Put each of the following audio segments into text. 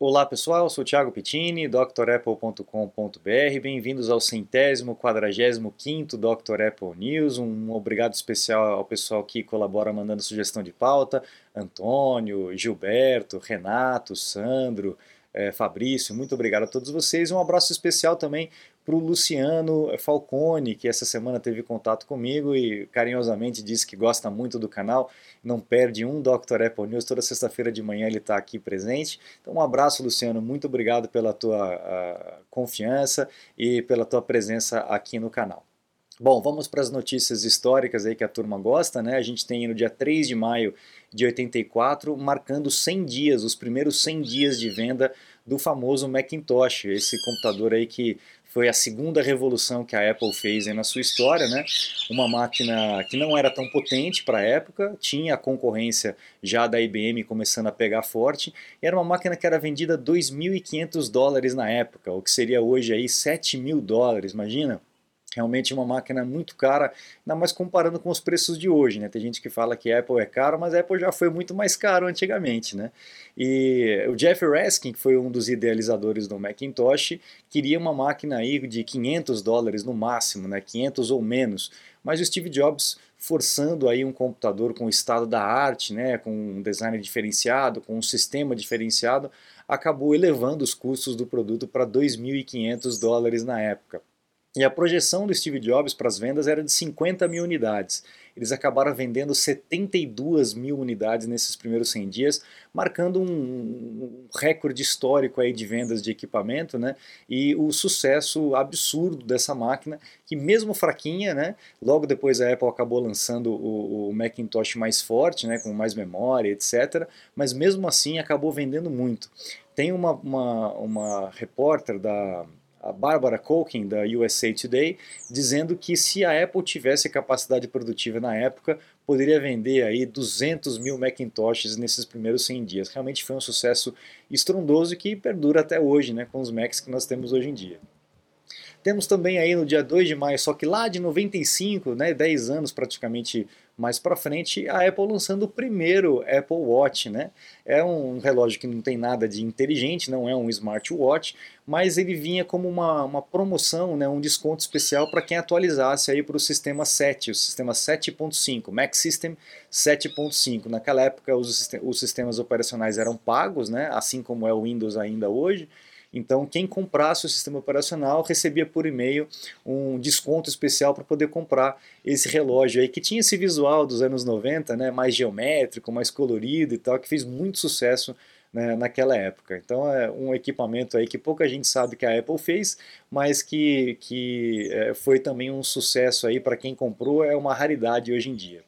Olá pessoal, sou Thiago Pittini, drapple.com.br. Bem-vindos ao centésimo, quadragésimo quinto Dr. Apple News. Um obrigado especial ao pessoal que colabora mandando sugestão de pauta: Antônio, Gilberto, Renato, Sandro, é, Fabrício. Muito obrigado a todos vocês. Um abraço especial também para o Luciano Falcone, que essa semana teve contato comigo e carinhosamente disse que gosta muito do canal, não perde um Dr. Apple News, toda sexta-feira de manhã ele está aqui presente. Então um abraço, Luciano, muito obrigado pela tua confiança e pela tua presença aqui no canal. Bom, vamos para as notícias históricas aí que a turma gosta, né? A gente tem no dia 3 de maio de 84, marcando 100 dias, os primeiros 100 dias de venda do famoso Macintosh, esse computador aí que foi a segunda revolução que a Apple fez na sua história, né? Uma máquina que não era tão potente para a época, tinha a concorrência já da IBM começando a pegar forte, era uma máquina que era vendida 2.500 dólares na época, o que seria hoje aí 7 mil dólares, imagina? Realmente uma máquina muito cara, ainda mais comparando com os preços de hoje, né? Tem gente que fala que Apple é caro, mas Apple já foi muito mais caro antigamente, né? E o Jeff Raskin, que foi um dos idealizadores do Macintosh, queria uma máquina aí de 500 dólares no máximo, né? 500 ou menos. Mas o Steve Jobs forçando aí um computador com o estado da arte, né, com um design diferenciado, com um sistema diferenciado, acabou elevando os custos do produto para 2.500 dólares na época. E a projeção do Steve Jobs para as vendas era de 50 mil unidades. Eles acabaram vendendo 72 mil unidades nesses primeiros 100 dias, marcando um, recorde histórico aí de vendas de equipamento, né? E o sucesso absurdo dessa máquina, que mesmo fraquinha, né? Logo depois a Apple acabou lançando o, o Macintosh mais forte, né? Com mais memória, etc. Mas mesmo assim acabou vendendo muito. Tem uma, uma, uma repórter da a Barbara Colkin, da USA Today, dizendo que se a Apple tivesse capacidade produtiva na época, poderia vender aí 200 mil Macintoshes nesses primeiros 100 dias. Realmente foi um sucesso estrondoso que perdura até hoje, né, com os Macs que nós temos hoje em dia. Temos também aí no dia 2 de maio, só que lá de 95, né, 10 anos praticamente mais para frente, a Apple lançando o primeiro Apple Watch, né? É um relógio que não tem nada de inteligente, não é um smartwatch, mas ele vinha como uma, uma promoção, né, um desconto especial para quem atualizasse aí para o sistema 7, o sistema 7.5, Mac System 7.5. Naquela época os, os sistemas operacionais eram pagos, né, assim como é o Windows ainda hoje, então, quem comprasse o sistema operacional recebia por e-mail um desconto especial para poder comprar esse relógio aí, que tinha esse visual dos anos 90, né, mais geométrico, mais colorido e tal, que fez muito sucesso né, naquela época. Então, é um equipamento aí que pouca gente sabe que a Apple fez, mas que, que é, foi também um sucesso aí para quem comprou, é uma raridade hoje em dia.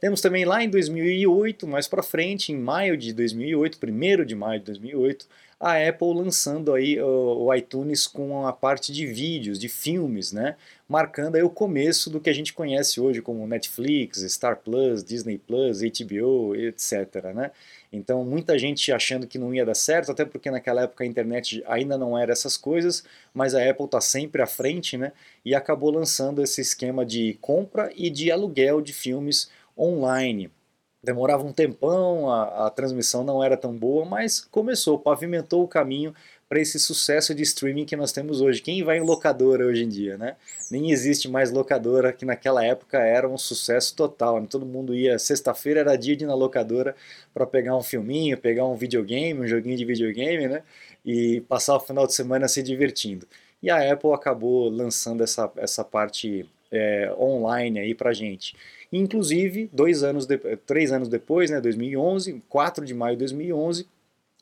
Temos também lá em 2008, mais para frente, em maio de 2008, 1 de maio de 2008, a Apple lançando aí o, iTunes com a parte de vídeos, de filmes, né? Marcando aí o começo do que a gente conhece hoje como Netflix, Star Plus, Disney Plus, HBO, etc, né? Então muita gente achando que não ia dar certo, até porque naquela época a internet ainda não era essas coisas, mas a Apple está sempre à frente, né? E acabou lançando esse esquema de compra e de aluguel de filmes online demorava um tempão, a, a transmissão não era tão boa, mas começou, pavimentou o caminho para esse sucesso de streaming que nós temos hoje. Quem vai em locadora hoje em dia, né? Nem existe mais locadora, que naquela época era um sucesso total. Né? Todo mundo ia, sexta-feira era dia de ir na locadora para pegar um filminho, pegar um videogame, um joguinho de videogame, né? E passar o final de semana se divertindo. E a Apple acabou lançando essa, essa parte é, online aí para gente. Inclusive, dois anos de, três anos depois, né, 2011, 4 de maio de 2011,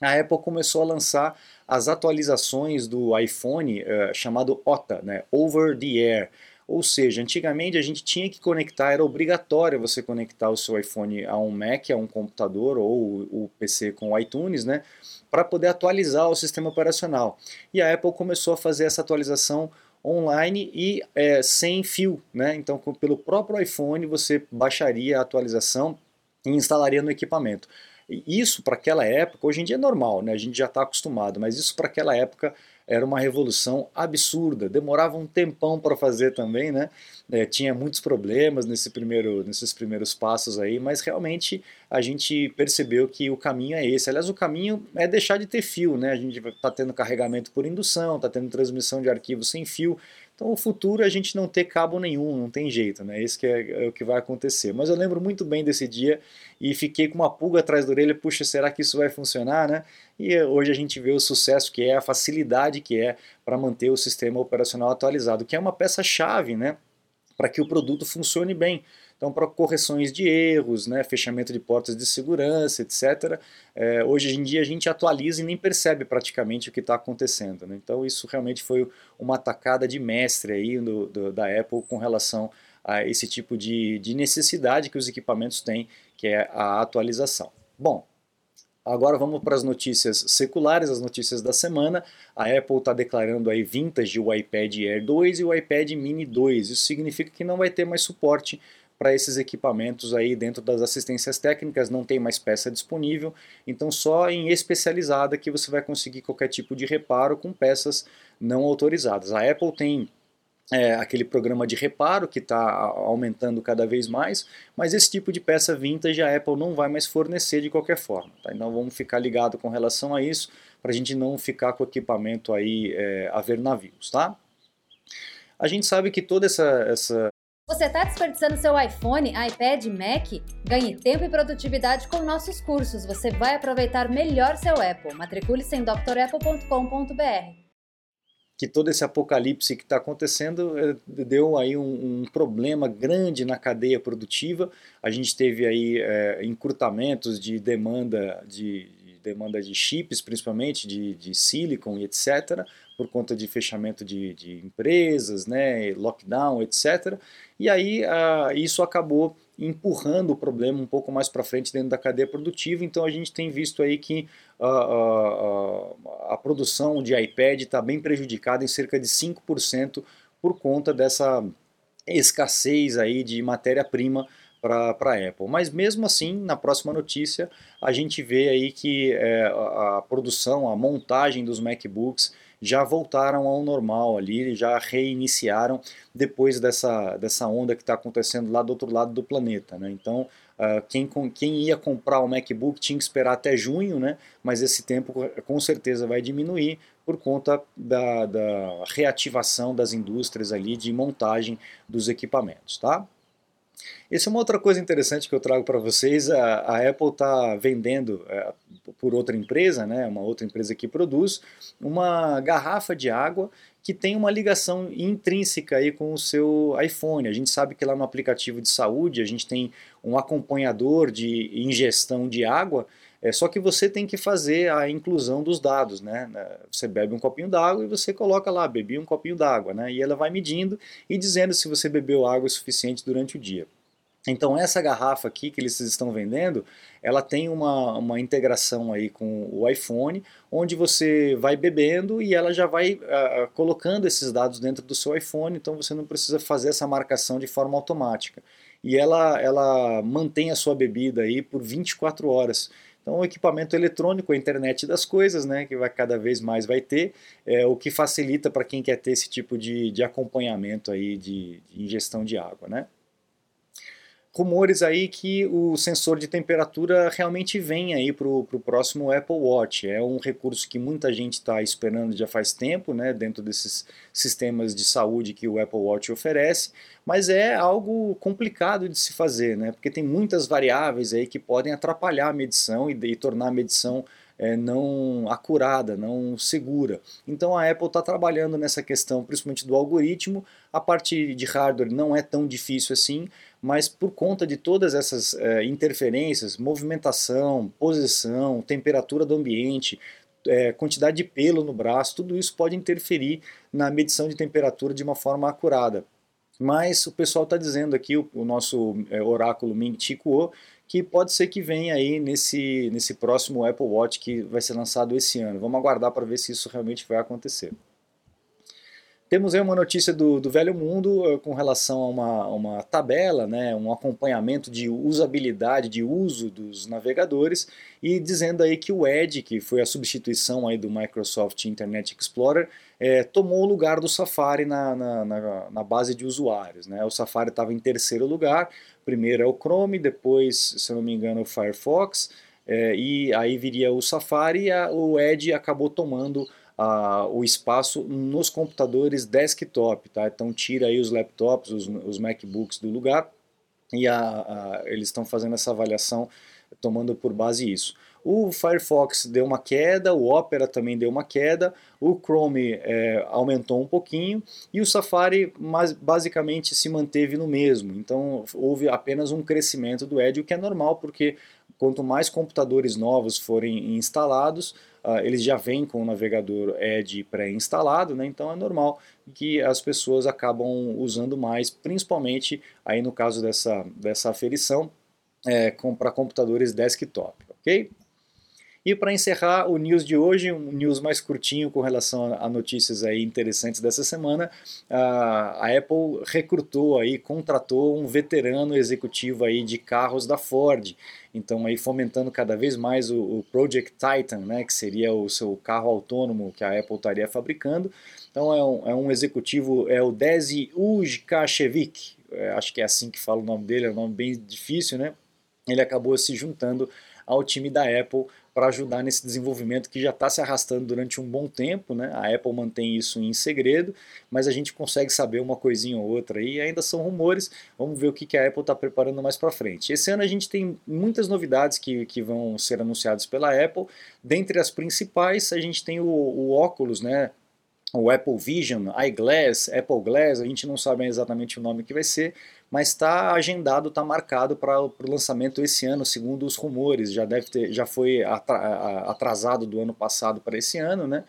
a Apple começou a lançar as atualizações do iPhone uh, chamado OTA, né, Over the Air. Ou seja, antigamente a gente tinha que conectar, era obrigatório você conectar o seu iPhone a um Mac, a um computador ou o PC com o iTunes, né, para poder atualizar o sistema operacional. E a Apple começou a fazer essa atualização online e é, sem fio. Né? Então, com, pelo próprio iPhone, você baixaria a atualização e instalaria no equipamento. Isso para aquela época, hoje em dia é normal, né? a gente já está acostumado, mas isso para aquela época era uma revolução absurda, demorava um tempão para fazer também, né? É, tinha muitos problemas nesse primeiro, nesses primeiros passos aí, mas realmente a gente percebeu que o caminho é esse. Aliás, o caminho é deixar de ter fio, né? A gente está tendo carregamento por indução, está tendo transmissão de arquivos sem fio. Então, o futuro é a gente não ter cabo nenhum, não tem jeito, né? Isso que é, é, o que vai acontecer. Mas eu lembro muito bem desse dia e fiquei com uma pulga atrás da orelha, puxa, será que isso vai funcionar, né? E hoje a gente vê o sucesso que é, a facilidade que é para manter o sistema operacional atualizado, que é uma peça-chave, né? Para que o produto funcione bem. Então, para correções de erros, né, fechamento de portas de segurança, etc., é, hoje em dia a gente atualiza e nem percebe praticamente o que está acontecendo. Né? Então, isso realmente foi uma atacada de mestre aí do, do, da Apple com relação a esse tipo de, de necessidade que os equipamentos têm, que é a atualização. Bom, Agora vamos para as notícias seculares, as notícias da semana. A Apple está declarando aí vintage o iPad Air 2 e o iPad Mini 2. Isso significa que não vai ter mais suporte para esses equipamentos aí dentro das assistências técnicas, não tem mais peça disponível, então só em especializada que você vai conseguir qualquer tipo de reparo com peças não autorizadas. A Apple tem é, aquele programa de reparo que está aumentando cada vez mais, mas esse tipo de peça vintage a Apple não vai mais fornecer de qualquer forma. Tá? Então vamos ficar ligado com relação a isso, para a gente não ficar com o equipamento aí é, a ver navios. Tá? A gente sabe que toda essa, essa você está desperdiçando seu iPhone, iPad, Mac? Ganhe tempo e produtividade com nossos cursos. Você vai aproveitar melhor seu Apple. Matricule-se em drapple.com.br. Que todo esse apocalipse que está acontecendo eh, deu aí um, um, problema grande na cadeia produtiva. A gente teve aí é, encurtamentos de demanda de, demanda de chips, principalmente de, de silicon e etc., por conta de fechamento de, de empresas, né, lockdown, etc. E aí isso acabou empurrando o problema um pouco mais para frente dentro da cadeia produtiva. Então a gente tem visto aí que uh, a produção de iPad está bem prejudicada em cerca de 5% por conta dessa escassez aí de matéria-prima para a Apple. Mas mesmo assim, na próxima notícia, a gente vê aí que é, a, produção, a montagem dos MacBooks já voltaram ao normal ali, já reiniciaram depois dessa, dessa onda que está acontecendo lá do outro lado do planeta. Né? Então, uh, quem, quem ia comprar o MacBook tinha que esperar até junho, né? mas esse tempo com certeza vai diminuir por conta da, da reativação das indústrias ali de montagem dos equipamentos. Tá? Essa é uma outra coisa interessante que eu trago para vocês. A, a Apple está vendendo é, por outra empresa, né, uma outra empresa que produz, uma garrafa de água que tem uma ligação intrínseca aí com o seu iPhone. A gente sabe que lá no aplicativo de saúde a gente tem um acompanhador de ingestão de água, é só que você tem que fazer a inclusão dos dados, né? Você bebe um copinho d'água e você coloca lá, bebi um copinho d'água, né? E ela vai medindo e dizendo se você bebeu água suficiente durante o dia. Então essa garrafa aqui que eles estão vendendo, ela tem uma, uma integração aí com o iPhone, onde você vai bebendo e ela já vai uh, colocando esses dados dentro do seu iPhone, então você não precisa fazer essa marcação de forma automática. E ela, ela mantém a sua bebida aí por 24 horas. Então, o equipamento eletrônico, a internet das coisas, né, que vai, cada vez mais vai ter, é, o que facilita para quem quer ter esse tipo de, de acompanhamento aí de, de ingestão de água. Né? Rumores aí que o sensor de temperatura realmente vem aí para o próximo Apple Watch. É um recurso que muita gente está esperando já faz tempo, né, dentro desses sistemas de saúde que o Apple Watch oferece, mas é algo complicado de se fazer, né, porque tem muitas variáveis aí que podem atrapalhar a medição e, e tornar a medição é, não acurada, não segura. Então a Apple está trabalhando nessa questão, principalmente do algoritmo. A parte de hardware não é tão difícil assim, mas por conta de todas essas é, interferências, movimentação, posição, temperatura do ambiente, é, quantidade de pelo no braço, tudo isso pode interferir na medição de temperatura de uma forma acurada. Mas o pessoal está dizendo aqui, o, o nosso é, oráculo Ming Chi Kuo, que pode ser que venha aí nesse, nesse próximo Apple Watch que vai ser lançado esse ano. Vamos aguardar para ver se isso realmente vai acontecer. Temos aí uma notícia do, do velho mundo uh, com relação a uma, uma tabela, né, um acompanhamento de usabilidade, de uso dos navegadores, e dizendo aí que o Edge, que foi a substituição aí do Microsoft Internet Explorer, é, tomou o lugar do Safari na, na, na, na base de usuários. Né? O Safari estava em terceiro lugar, primeiro é o Chrome, depois, se não me engano, o Firefox, é, e aí viria o Safari e a, o Edge acabou tomando o espaço nos computadores desktop, tá? Então tira aí os laptops, os, os MacBooks do lugar e a, a, eles estão fazendo essa avaliação tomando por base isso. O Firefox deu uma queda, o Opera também deu uma queda, o Chrome é, aumentou um pouquinho e o Safari mas, basicamente se manteve no mesmo. Então houve apenas um crescimento do Edge, o que é normal porque quanto mais computadores novos forem instalados, uh, eles já vêm com o navegador Edge pré-instalado, né? então é normal que as pessoas acabam usando mais, principalmente aí no caso dessa, dessa aferição, é, para computadores desktop, ok? E para encerrar o news de hoje, um news mais curtinho com relação a notícias aí interessantes dessa semana, a Apple recrutou aí, contratou um veterano executivo aí de carros da Ford. Então aí fomentando cada vez mais o, o Project Titan, né, que seria o seu carro autônomo que a Apple estaria fabricando. Então é um, é um executivo, é o Desi Ujkachevic, é, acho que é assim que fala o nome dele, é um nome bem difícil, né? Ele acabou se juntando ao time da Apple para ajudar nesse desenvolvimento que já está se arrastando durante um bom tempo. Né? A Apple mantém isso em segredo, mas a gente consegue saber uma coisinha ou outra aí. Ainda são rumores, vamos ver o que, que a Apple está preparando mais para frente. Esse ano a gente tem muitas novidades que, que vão ser anunciadas pela Apple. Dentre as principais, a gente tem o, o óculos, né? O Apple Vision, iGlass, Apple Glass, a gente não sabe exatamente o nome que vai ser, mas está agendado, está marcado para o lançamento esse ano, segundo os rumores. Já deve ter, já foi atrasado do ano passado para esse ano, né?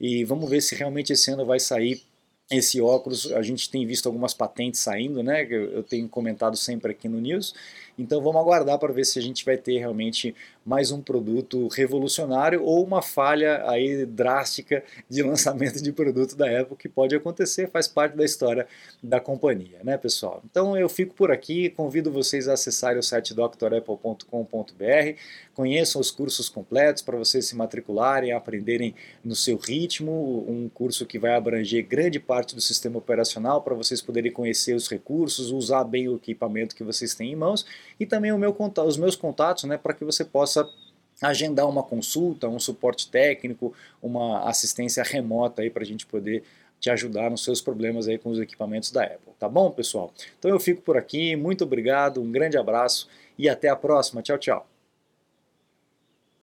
E vamos ver se realmente esse ano vai sair esse óculos. A gente tem visto algumas patentes saindo, né? Eu tenho comentado sempre aqui no News. Então vamos aguardar para ver se a gente vai ter realmente mais um produto revolucionário ou uma falha aí drástica de lançamento de produto da Apple que pode acontecer, faz parte da história da companhia, né, pessoal? Então eu fico por aqui, convido vocês a acessarem o site drapple.com.br, conheçam os cursos completos para vocês se matricularem, aprenderem no seu ritmo, um curso que vai abranger grande parte do sistema operacional para vocês poderem conhecer os recursos, usar bem o equipamento que vocês têm em mãos e também meu, os meus contatos né, para que você possa agendar uma consulta, um suporte técnico, uma assistência remota para a gente poder te ajudar nos seus problemas aí com os equipamentos da Apple, tá bom, pessoal? Então eu fico por aqui, muito obrigado, um grande abraço e até a próxima. Tchau, tchau.